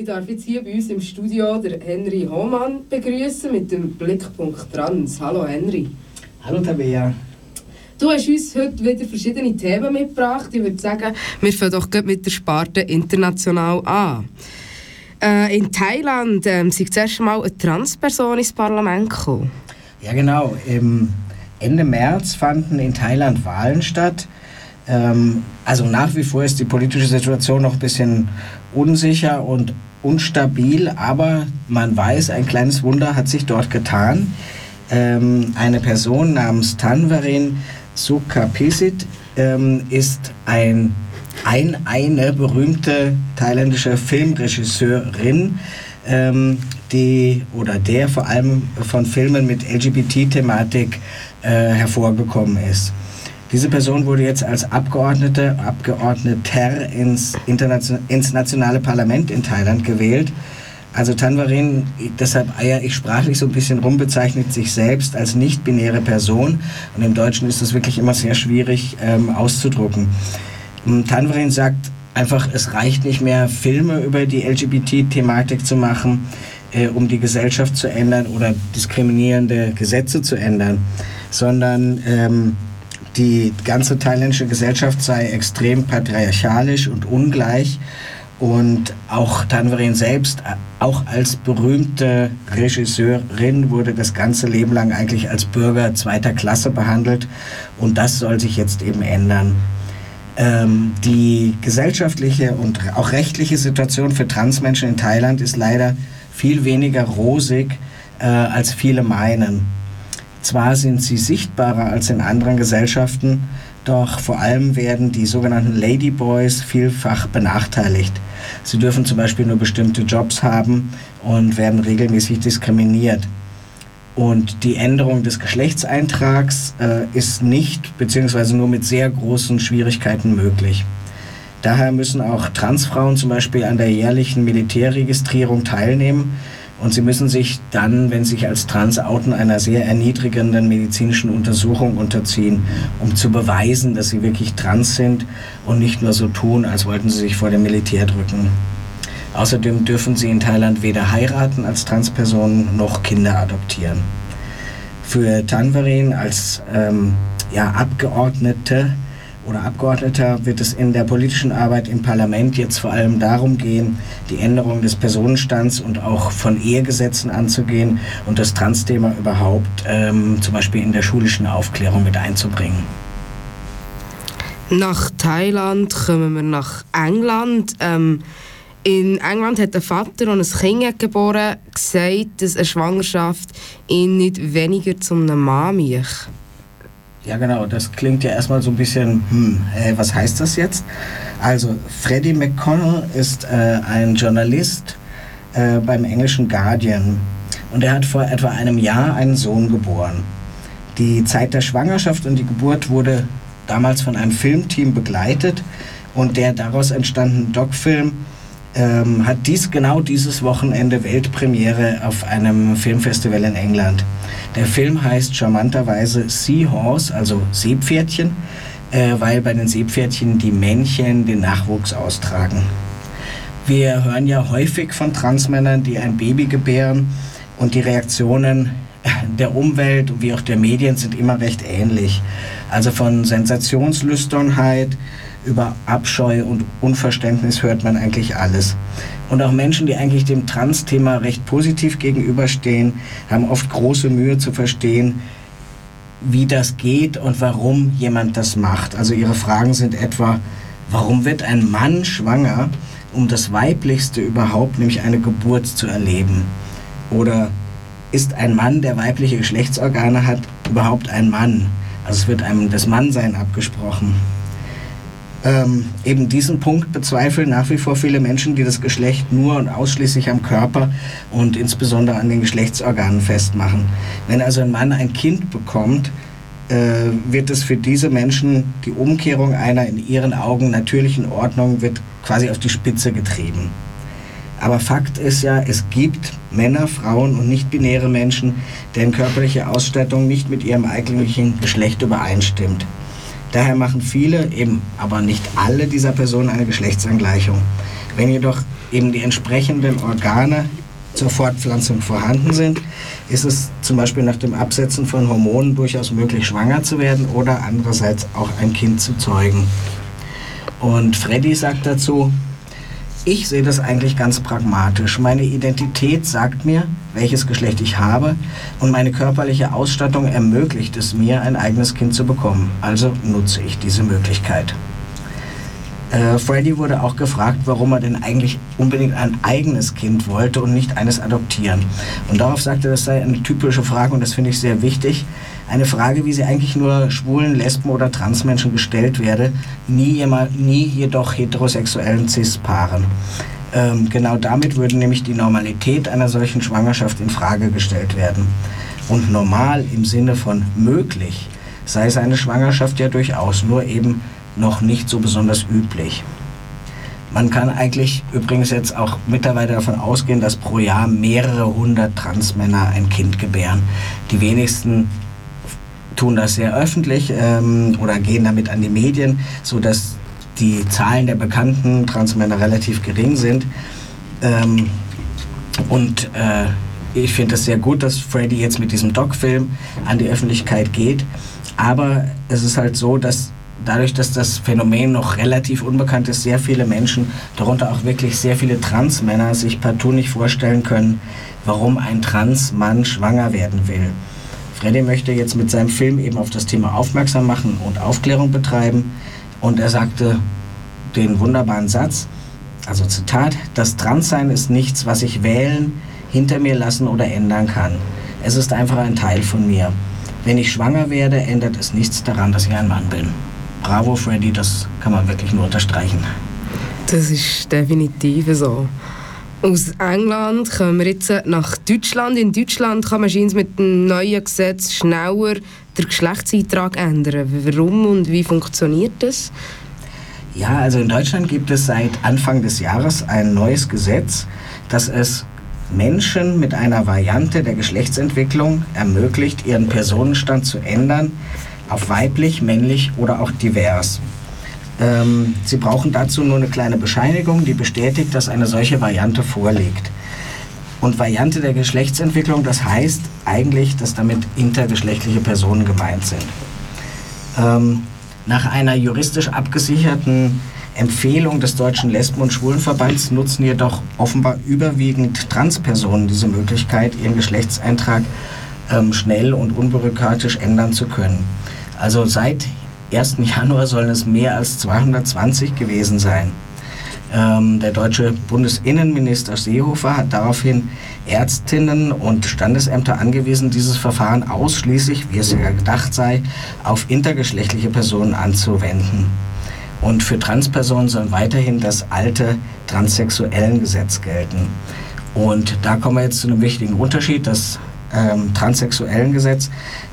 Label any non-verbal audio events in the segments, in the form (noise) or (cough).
Ich darf jetzt hier bei uns im Studio den Henry Hohmann begrüßen mit dem Blickpunkt Trans. Hallo Henry. Hallo Tabea. Du hast uns heute wieder verschiedene Themen mitgebracht. Ich würde sagen, wir fangen doch mit der Sparte international an. Äh, in Thailand ähm, sind das erste Mal eine Transperson ins Parlament gekommen. Ja genau. Im Ende März fanden in Thailand Wahlen statt. Ähm, also nach wie vor ist die politische Situation noch ein bisschen unsicher und unstabil, aber man weiß, ein kleines Wunder hat sich dort getan. Ähm, eine Person namens Tanverin Sukapisit ähm, ist ein, ein, eine berühmte thailändische Filmregisseurin, ähm, die oder der vor allem von Filmen mit LGBT-Thematik äh, hervorgekommen ist. Diese Person wurde jetzt als Abgeordnete, Abgeordneter ins, ins nationale Parlament in Thailand gewählt. Also Tanvarin, deshalb eier ich sprachlich so ein bisschen rum, bezeichnet sich selbst als nicht-binäre Person. Und im Deutschen ist das wirklich immer sehr schwierig ähm, auszudrucken. Tanvarin sagt einfach, es reicht nicht mehr, Filme über die LGBT-Thematik zu machen, äh, um die Gesellschaft zu ändern oder diskriminierende Gesetze zu ändern, sondern ähm, die ganze thailändische Gesellschaft sei extrem patriarchalisch und ungleich und auch Tanverin selbst, auch als berühmte Regisseurin, wurde das ganze Leben lang eigentlich als Bürger zweiter Klasse behandelt. Und das soll sich jetzt eben ändern. Ähm, die gesellschaftliche und auch rechtliche Situation für Transmenschen in Thailand ist leider viel weniger rosig, äh, als viele meinen. Zwar sind sie sichtbarer als in anderen Gesellschaften, doch vor allem werden die sogenannten Ladyboys vielfach benachteiligt. Sie dürfen zum Beispiel nur bestimmte Jobs haben und werden regelmäßig diskriminiert. Und die Änderung des Geschlechtseintrags äh, ist nicht bzw. nur mit sehr großen Schwierigkeiten möglich. Daher müssen auch Transfrauen zum Beispiel an der jährlichen Militärregistrierung teilnehmen, und sie müssen sich dann, wenn sie sich als Trans outen, einer sehr erniedrigenden medizinischen Untersuchung unterziehen, um zu beweisen, dass sie wirklich trans sind und nicht nur so tun, als wollten sie sich vor dem Militär drücken. Außerdem dürfen sie in Thailand weder heiraten als Transpersonen noch Kinder adoptieren. Für Tanverin als ähm, ja, Abgeordnete oder Abgeordneter wird es in der politischen Arbeit im Parlament jetzt vor allem darum gehen, die Änderung des Personenstands und auch von Ehegesetzen anzugehen und das Trans-Thema überhaupt ähm, zum Beispiel in der schulischen Aufklärung mit einzubringen. Nach Thailand kommen wir nach England. Ähm, in England hat der Vater, der ein Kind geboren gesagt, dass eine Schwangerschaft ihn nicht weniger zum Mann macht. Ja, genau. Das klingt ja erstmal so ein bisschen, hm, äh, was heißt das jetzt? Also, Freddie McConnell ist äh, ein Journalist äh, beim englischen Guardian und er hat vor etwa einem Jahr einen Sohn geboren. Die Zeit der Schwangerschaft und die Geburt wurde damals von einem Filmteam begleitet und der daraus entstandene Doc-Film ähm, hat dies genau dieses Wochenende Weltpremiere auf einem Filmfestival in England. Der Film heißt charmanterweise Seahorse, also Seepferdchen, äh, weil bei den Seepferdchen die Männchen den Nachwuchs austragen. Wir hören ja häufig von Transmännern, die ein Baby gebären und die Reaktionen (laughs) der Umwelt wie auch der Medien sind immer recht ähnlich. Also von Sensationslüsternheit über Abscheu und Unverständnis hört man eigentlich alles. Und auch Menschen, die eigentlich dem Trans-Thema recht positiv gegenüberstehen, haben oft große Mühe zu verstehen, wie das geht und warum jemand das macht. Also ihre Fragen sind etwa, warum wird ein Mann schwanger, um das Weiblichste überhaupt, nämlich eine Geburt zu erleben? Oder ist ein Mann, der weibliche Geschlechtsorgane hat, überhaupt ein Mann? Also es wird einem das Mannsein abgesprochen. Ähm, eben diesen Punkt bezweifeln nach wie vor viele Menschen, die das Geschlecht nur und ausschließlich am Körper und insbesondere an den Geschlechtsorganen festmachen. Wenn also ein Mann ein Kind bekommt, äh, wird es für diese Menschen die Umkehrung einer in ihren Augen natürlichen Ordnung wird quasi auf die Spitze getrieben. Aber Fakt ist ja, es gibt Männer, Frauen und nicht-binäre Menschen, deren körperliche Ausstattung nicht mit ihrem eigentlichen Geschlecht übereinstimmt. Daher machen viele, eben aber nicht alle dieser Personen eine Geschlechtsangleichung. Wenn jedoch eben die entsprechenden Organe zur Fortpflanzung vorhanden sind, ist es zum Beispiel nach dem Absetzen von Hormonen durchaus möglich, schwanger zu werden oder andererseits auch ein Kind zu zeugen. Und Freddy sagt dazu, ich sehe das eigentlich ganz pragmatisch. Meine Identität sagt mir, welches Geschlecht ich habe und meine körperliche Ausstattung ermöglicht es mir, ein eigenes Kind zu bekommen. Also nutze ich diese Möglichkeit. Äh, Freddy wurde auch gefragt, warum er denn eigentlich unbedingt ein eigenes Kind wollte und nicht eines adoptieren. Und darauf sagte er, das sei eine typische Frage und das finde ich sehr wichtig. Eine Frage, wie sie eigentlich nur schwulen, Lesben oder Transmenschen gestellt werde, nie, jemand, nie jedoch heterosexuellen Cis-Paaren. Ähm, genau damit würde nämlich die Normalität einer solchen Schwangerschaft in Frage gestellt werden. Und normal im Sinne von möglich sei seine Schwangerschaft ja durchaus, nur eben noch nicht so besonders üblich. Man kann eigentlich übrigens jetzt auch mittlerweile davon ausgehen, dass pro Jahr mehrere hundert Transmänner ein Kind gebären. Die wenigsten tun das sehr öffentlich ähm, oder gehen damit an die Medien, sodass die Zahlen der bekannten Transmänner relativ gering sind. Ähm, und äh, ich finde es sehr gut, dass Freddy jetzt mit diesem Doc-Film an die Öffentlichkeit geht. Aber es ist halt so, dass dadurch, dass das Phänomen noch relativ unbekannt ist, sehr viele Menschen, darunter auch wirklich sehr viele Transmänner, sich partout nicht vorstellen können, warum ein Transmann schwanger werden will. Freddy möchte jetzt mit seinem Film eben auf das Thema aufmerksam machen und Aufklärung betreiben. Und er sagte den wunderbaren Satz, also Zitat, das Transsein ist nichts, was ich wählen, hinter mir lassen oder ändern kann. Es ist einfach ein Teil von mir. Wenn ich schwanger werde, ändert es nichts daran, dass ich ein Mann bin bravo Freddy, das kann man wirklich nur unterstreichen. Das ist definitiv so. Aus England kommen wir jetzt nach Deutschland. In Deutschland kann man mit dem neuen Gesetz schneller den Geschlechtseintrag ändern. Warum und wie funktioniert das? Ja, also in Deutschland gibt es seit Anfang des Jahres ein neues Gesetz, das es Menschen mit einer Variante der Geschlechtsentwicklung ermöglicht, ihren Personenstand zu ändern, auf weiblich, männlich oder auch divers. Ähm, Sie brauchen dazu nur eine kleine Bescheinigung, die bestätigt, dass eine solche Variante vorliegt. Und Variante der Geschlechtsentwicklung, das heißt eigentlich, dass damit intergeschlechtliche Personen gemeint sind. Ähm, nach einer juristisch abgesicherten Empfehlung des Deutschen Lesben- und Schwulenverbands nutzen jedoch offenbar überwiegend Transpersonen diese Möglichkeit, ihren Geschlechtseintrag ähm, schnell und unbürokratisch ändern zu können. Also seit 1. Januar sollen es mehr als 220 gewesen sein. Ähm, der deutsche Bundesinnenminister Seehofer hat daraufhin Ärztinnen und Standesämter angewiesen, dieses Verfahren ausschließlich, wie es ja gedacht sei, auf intergeschlechtliche Personen anzuwenden. Und für Transpersonen soll weiterhin das alte transsexuellen Gesetz gelten. Und da kommen wir jetzt zu einem wichtigen Unterschied. Das ähm, transsexuellen Gesetz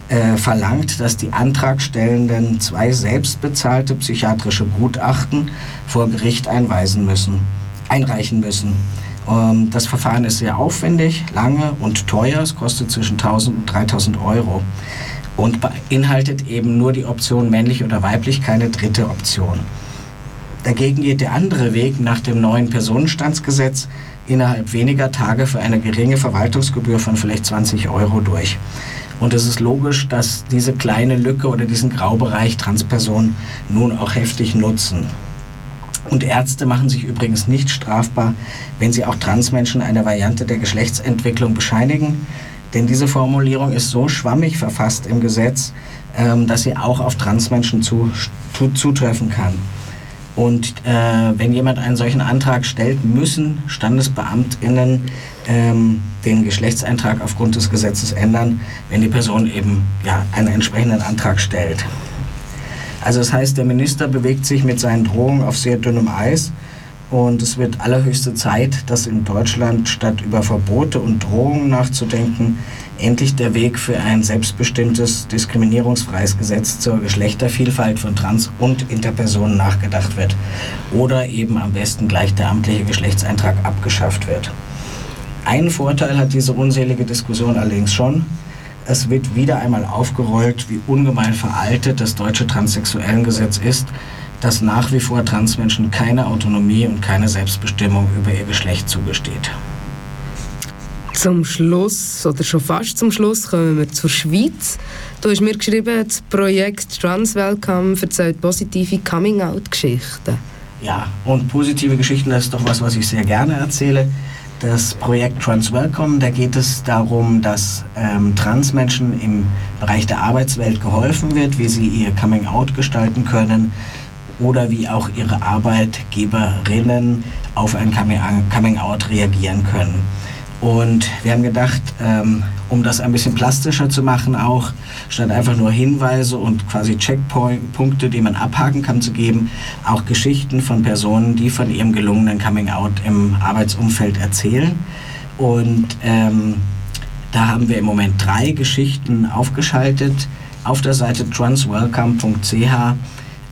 äh, verlangt, dass die Antragstellenden zwei selbstbezahlte psychiatrische Gutachten vor Gericht einweisen müssen, einreichen müssen. Ähm, das Verfahren ist sehr aufwendig, lange und teuer. Es kostet zwischen 1000 und 3000 Euro und beinhaltet eben nur die Option männlich oder weiblich, keine dritte Option. Dagegen geht der andere Weg nach dem neuen Personenstandsgesetz innerhalb weniger Tage für eine geringe Verwaltungsgebühr von vielleicht 20 Euro durch. Und es ist logisch, dass diese kleine Lücke oder diesen Graubereich Transpersonen nun auch heftig nutzen. Und Ärzte machen sich übrigens nicht strafbar, wenn sie auch Transmenschen eine Variante der Geschlechtsentwicklung bescheinigen. Denn diese Formulierung ist so schwammig verfasst im Gesetz, ähm, dass sie auch auf Transmenschen zu, zu, zutreffen kann. Und äh, wenn jemand einen solchen Antrag stellt, müssen StandesbeamtInnen ähm, den Geschlechtseintrag aufgrund des Gesetzes ändern, wenn die Person eben ja, einen entsprechenden Antrag stellt. Also das heißt, der Minister bewegt sich mit seinen Drohungen auf sehr dünnem Eis und es wird allerhöchste Zeit, dass in Deutschland statt über Verbote und Drohungen nachzudenken, endlich der Weg für ein selbstbestimmtes, diskriminierungsfreies Gesetz zur Geschlechtervielfalt von Trans- und Interpersonen nachgedacht wird. Oder eben am besten gleich der amtliche Geschlechtseintrag abgeschafft wird. Einen Vorteil hat diese unselige Diskussion allerdings schon. Es wird wieder einmal aufgerollt, wie ungemein veraltet das deutsche Transsexuellengesetz ist, dass nach wie vor Transmenschen keine Autonomie und keine Selbstbestimmung über ihr Geschlecht zugesteht. Zum Schluss, oder schon fast zum Schluss, kommen wir zur Schweiz. Du hast mir geschrieben, das Projekt Trans Welcome erzählt positive Coming-out-Geschichten. Ja, und positive Geschichten, das ist doch was, was ich sehr gerne erzähle. Das Projekt Trans Welcome, da geht es darum, dass ähm, Transmenschen im Bereich der Arbeitswelt geholfen wird, wie sie ihr Coming-out gestalten können oder wie auch ihre Arbeitgeberinnen auf ein Coming-out reagieren können. Und wir haben gedacht, ähm, um das ein bisschen plastischer zu machen, auch statt einfach nur Hinweise und quasi Checkpunkte, die man abhaken kann, zu geben, auch Geschichten von Personen, die von ihrem gelungenen Coming-out im Arbeitsumfeld erzählen. Und ähm, da haben wir im Moment drei Geschichten aufgeschaltet auf der Seite transwelcome.ch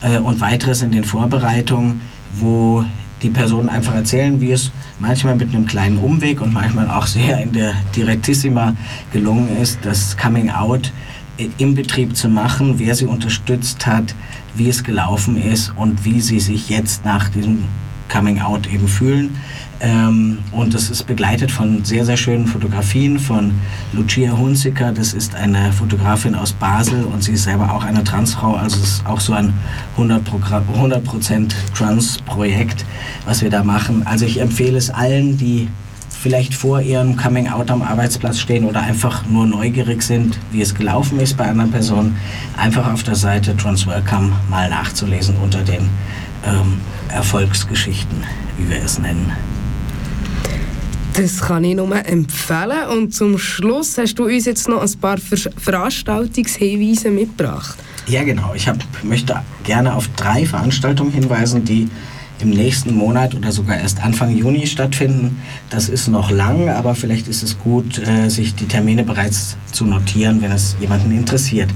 äh, und weitere sind in Vorbereitung, wo die Personen einfach erzählen, wie es manchmal mit einem kleinen Umweg und manchmal auch sehr in der Direktissima gelungen ist, das Coming Out im Betrieb zu machen, wer sie unterstützt hat, wie es gelaufen ist und wie sie sich jetzt nach diesem Coming Out eben fühlen. Ähm, und das ist begleitet von sehr, sehr schönen Fotografien von Lucia Hunziker. Das ist eine Fotografin aus Basel und sie ist selber auch eine Transfrau. Also es ist auch so ein 100%, 100 Trans-Projekt, was wir da machen. Also ich empfehle es allen, die vielleicht vor ihrem Coming Out am Arbeitsplatz stehen oder einfach nur neugierig sind, wie es gelaufen ist bei einer Person, einfach auf der Seite Transwelcome mal nachzulesen unter den ähm, Erfolgsgeschichten, wie wir es nennen. Das kann ich nur empfehlen. Und zum Schluss hast du uns jetzt noch ein paar Ver Veranstaltungshinweise mitgebracht. Ja, genau. Ich hab, möchte gerne auf drei Veranstaltungen hinweisen, die im nächsten Monat oder sogar erst Anfang Juni stattfinden. Das ist noch lang, aber vielleicht ist es gut, äh, sich die Termine bereits zu notieren, wenn es jemanden interessiert.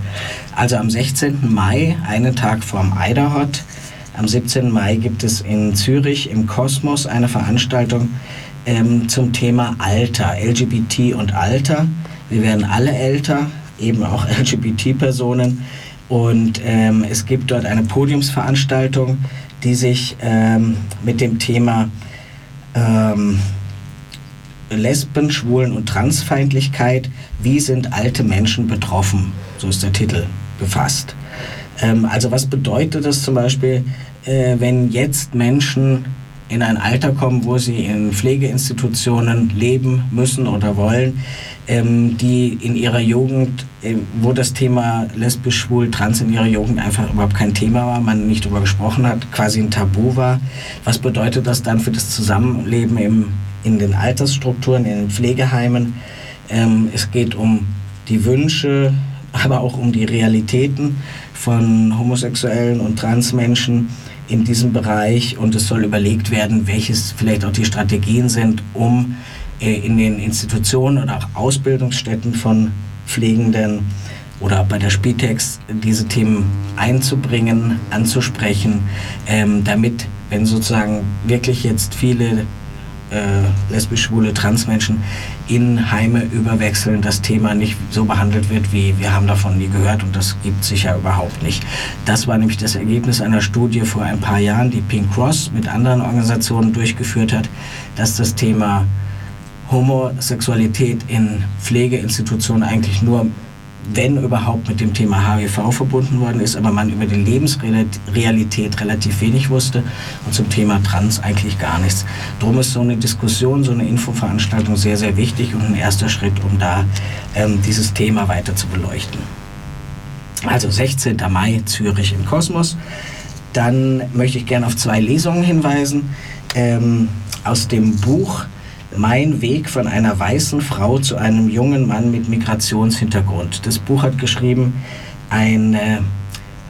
Also am 16. Mai, einen Tag vorm Eiderhot. Am 17. Mai gibt es in Zürich im Kosmos eine Veranstaltung ähm, zum Thema Alter, LGBT und Alter. Wir werden alle älter, eben auch (laughs) LGBT-Personen. Und ähm, es gibt dort eine Podiumsveranstaltung, die sich ähm, mit dem Thema ähm, Lesben, Schwulen und Transfeindlichkeit, wie sind alte Menschen betroffen, so ist der Titel, befasst. Ähm, also was bedeutet das zum Beispiel, äh, wenn jetzt Menschen in ein Alter kommen, wo sie in Pflegeinstitutionen leben müssen oder wollen, ähm, die in ihrer Jugend, äh, wo das Thema lesbisch, schwul, trans in ihrer Jugend einfach überhaupt kein Thema war, man nicht darüber gesprochen hat, quasi ein Tabu war. Was bedeutet das dann für das Zusammenleben im, in den Altersstrukturen, in den Pflegeheimen? Ähm, es geht um die Wünsche, aber auch um die Realitäten von homosexuellen und Transmenschen in diesem Bereich. Und es soll überlegt werden, welches vielleicht auch die Strategien sind, um äh, in den Institutionen oder auch Ausbildungsstätten von Pflegenden oder bei der Spitex diese Themen einzubringen, anzusprechen, ähm, damit, wenn sozusagen wirklich jetzt viele äh, lesbisch, schwule Transmenschen in Heime überwechseln, das Thema nicht so behandelt wird, wie wir haben davon nie gehört und das gibt sich ja überhaupt nicht. Das war nämlich das Ergebnis einer Studie vor ein paar Jahren, die Pink Cross mit anderen Organisationen durchgeführt hat, dass das Thema Homosexualität in Pflegeinstitutionen eigentlich nur wenn überhaupt mit dem Thema HIV verbunden worden ist, aber man über die Lebensrealität relativ wenig wusste und zum Thema Trans eigentlich gar nichts. Darum ist so eine Diskussion, so eine Infoveranstaltung sehr, sehr wichtig und ein erster Schritt, um da ähm, dieses Thema weiter zu beleuchten. Also 16. Mai, Zürich im Kosmos. Dann möchte ich gerne auf zwei Lesungen hinweisen. Ähm, aus dem Buch mein Weg von einer weißen Frau zu einem jungen Mann mit Migrationshintergrund. Das Buch hat geschrieben ein äh,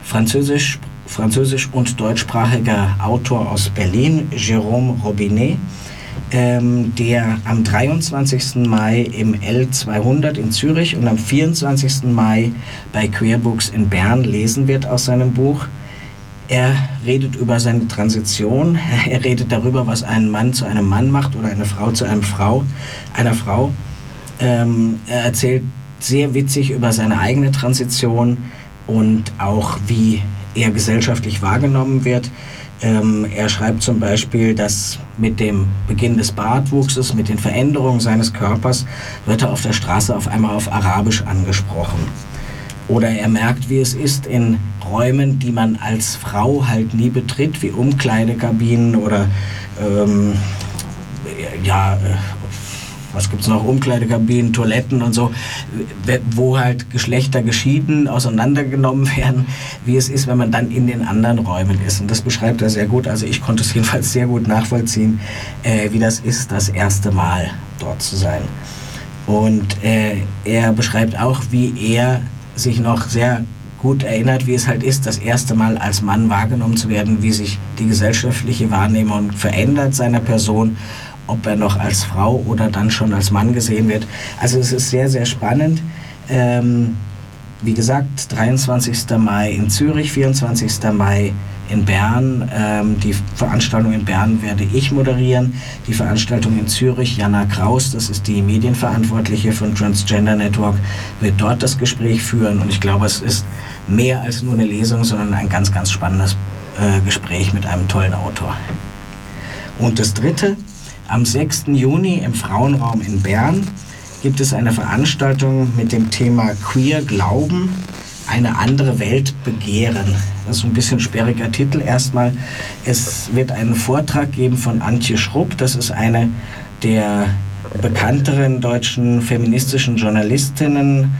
französisch, französisch und deutschsprachiger Autor aus Berlin, Jérôme Robinet, ähm, der am 23. Mai im L200 in Zürich und am 24. Mai bei Queerbooks in Bern lesen wird aus seinem Buch. Er redet über seine Transition. Er redet darüber, was einen Mann zu einem Mann macht oder eine Frau zu einem Frau, einer Frau. Ähm, er erzählt sehr witzig über seine eigene Transition und auch wie er gesellschaftlich wahrgenommen wird. Ähm, er schreibt zum Beispiel, dass mit dem Beginn des Bartwuchses, mit den Veränderungen seines Körpers, wird er auf der Straße auf einmal auf Arabisch angesprochen. Oder er merkt, wie es ist in Räumen, die man als Frau halt nie betritt, wie Umkleidekabinen oder ähm, ja, äh, was gibt es noch, Umkleidekabinen, Toiletten und so, wo halt Geschlechter geschieden, auseinandergenommen (laughs) werden, wie es ist, wenn man dann in den anderen Räumen ist. Und das beschreibt er sehr gut. Also ich konnte es (laughs) jedenfalls sehr gut nachvollziehen, äh, wie das ist, das erste Mal dort zu sein. Und äh, er beschreibt auch, wie er sich noch sehr gut erinnert, wie es halt ist, das erste Mal als Mann wahrgenommen zu werden, wie sich die gesellschaftliche Wahrnehmung verändert seiner Person ob er noch als Frau oder dann schon als Mann gesehen wird. Also es ist sehr, sehr spannend. Ähm, wie gesagt, 23. Mai in Zürich, 24. Mai in Bern. Ähm, die Veranstaltung in Bern werde ich moderieren. Die Veranstaltung in Zürich, Jana Kraus, das ist die Medienverantwortliche von Transgender Network, wird dort das Gespräch führen. Und ich glaube, es ist mehr als nur eine Lesung, sondern ein ganz, ganz spannendes äh, Gespräch mit einem tollen Autor. Und das Dritte, am 6. Juni im Frauenraum in Bern gibt es eine Veranstaltung mit dem Thema Queer Glauben, eine andere Welt begehren. Das ist ein bisschen sperriger Titel erstmal. Es wird einen Vortrag geben von Antje Schrupp. Das ist eine der bekannteren deutschen feministischen Journalistinnen.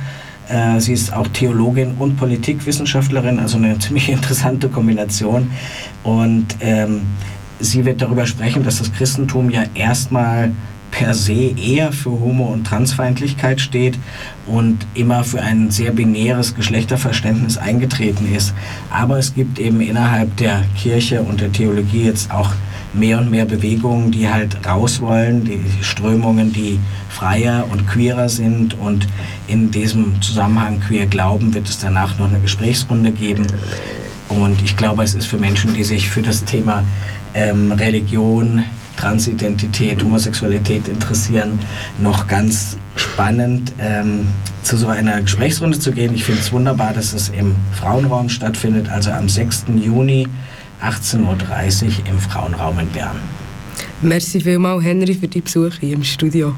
Äh, sie ist auch Theologin und Politikwissenschaftlerin, also eine (laughs) ziemlich interessante Kombination. Und ähm, sie wird darüber sprechen, dass das Christentum ja erstmal per se eher für Homo- und Transfeindlichkeit steht und immer für ein sehr binäres Geschlechterverständnis eingetreten ist. Aber es gibt eben innerhalb der Kirche und der Theologie jetzt auch mehr und mehr Bewegungen, die halt raus wollen, die Strömungen, die freier und queerer sind. Und in diesem Zusammenhang queer Glauben wird es danach noch eine Gesprächsrunde geben. Und ich glaube, es ist für Menschen, die sich für das Thema ähm, Religion, Transidentität, Homosexualität interessieren, noch ganz spannend ähm, zu so einer Gesprächsrunde zu gehen. Ich finde es wunderbar, dass es im Frauenraum stattfindet, also am 6. Juni 18.30 Uhr im Frauenraum in Bern. Merci vielmals, Henry, für die Besuche hier im Studio.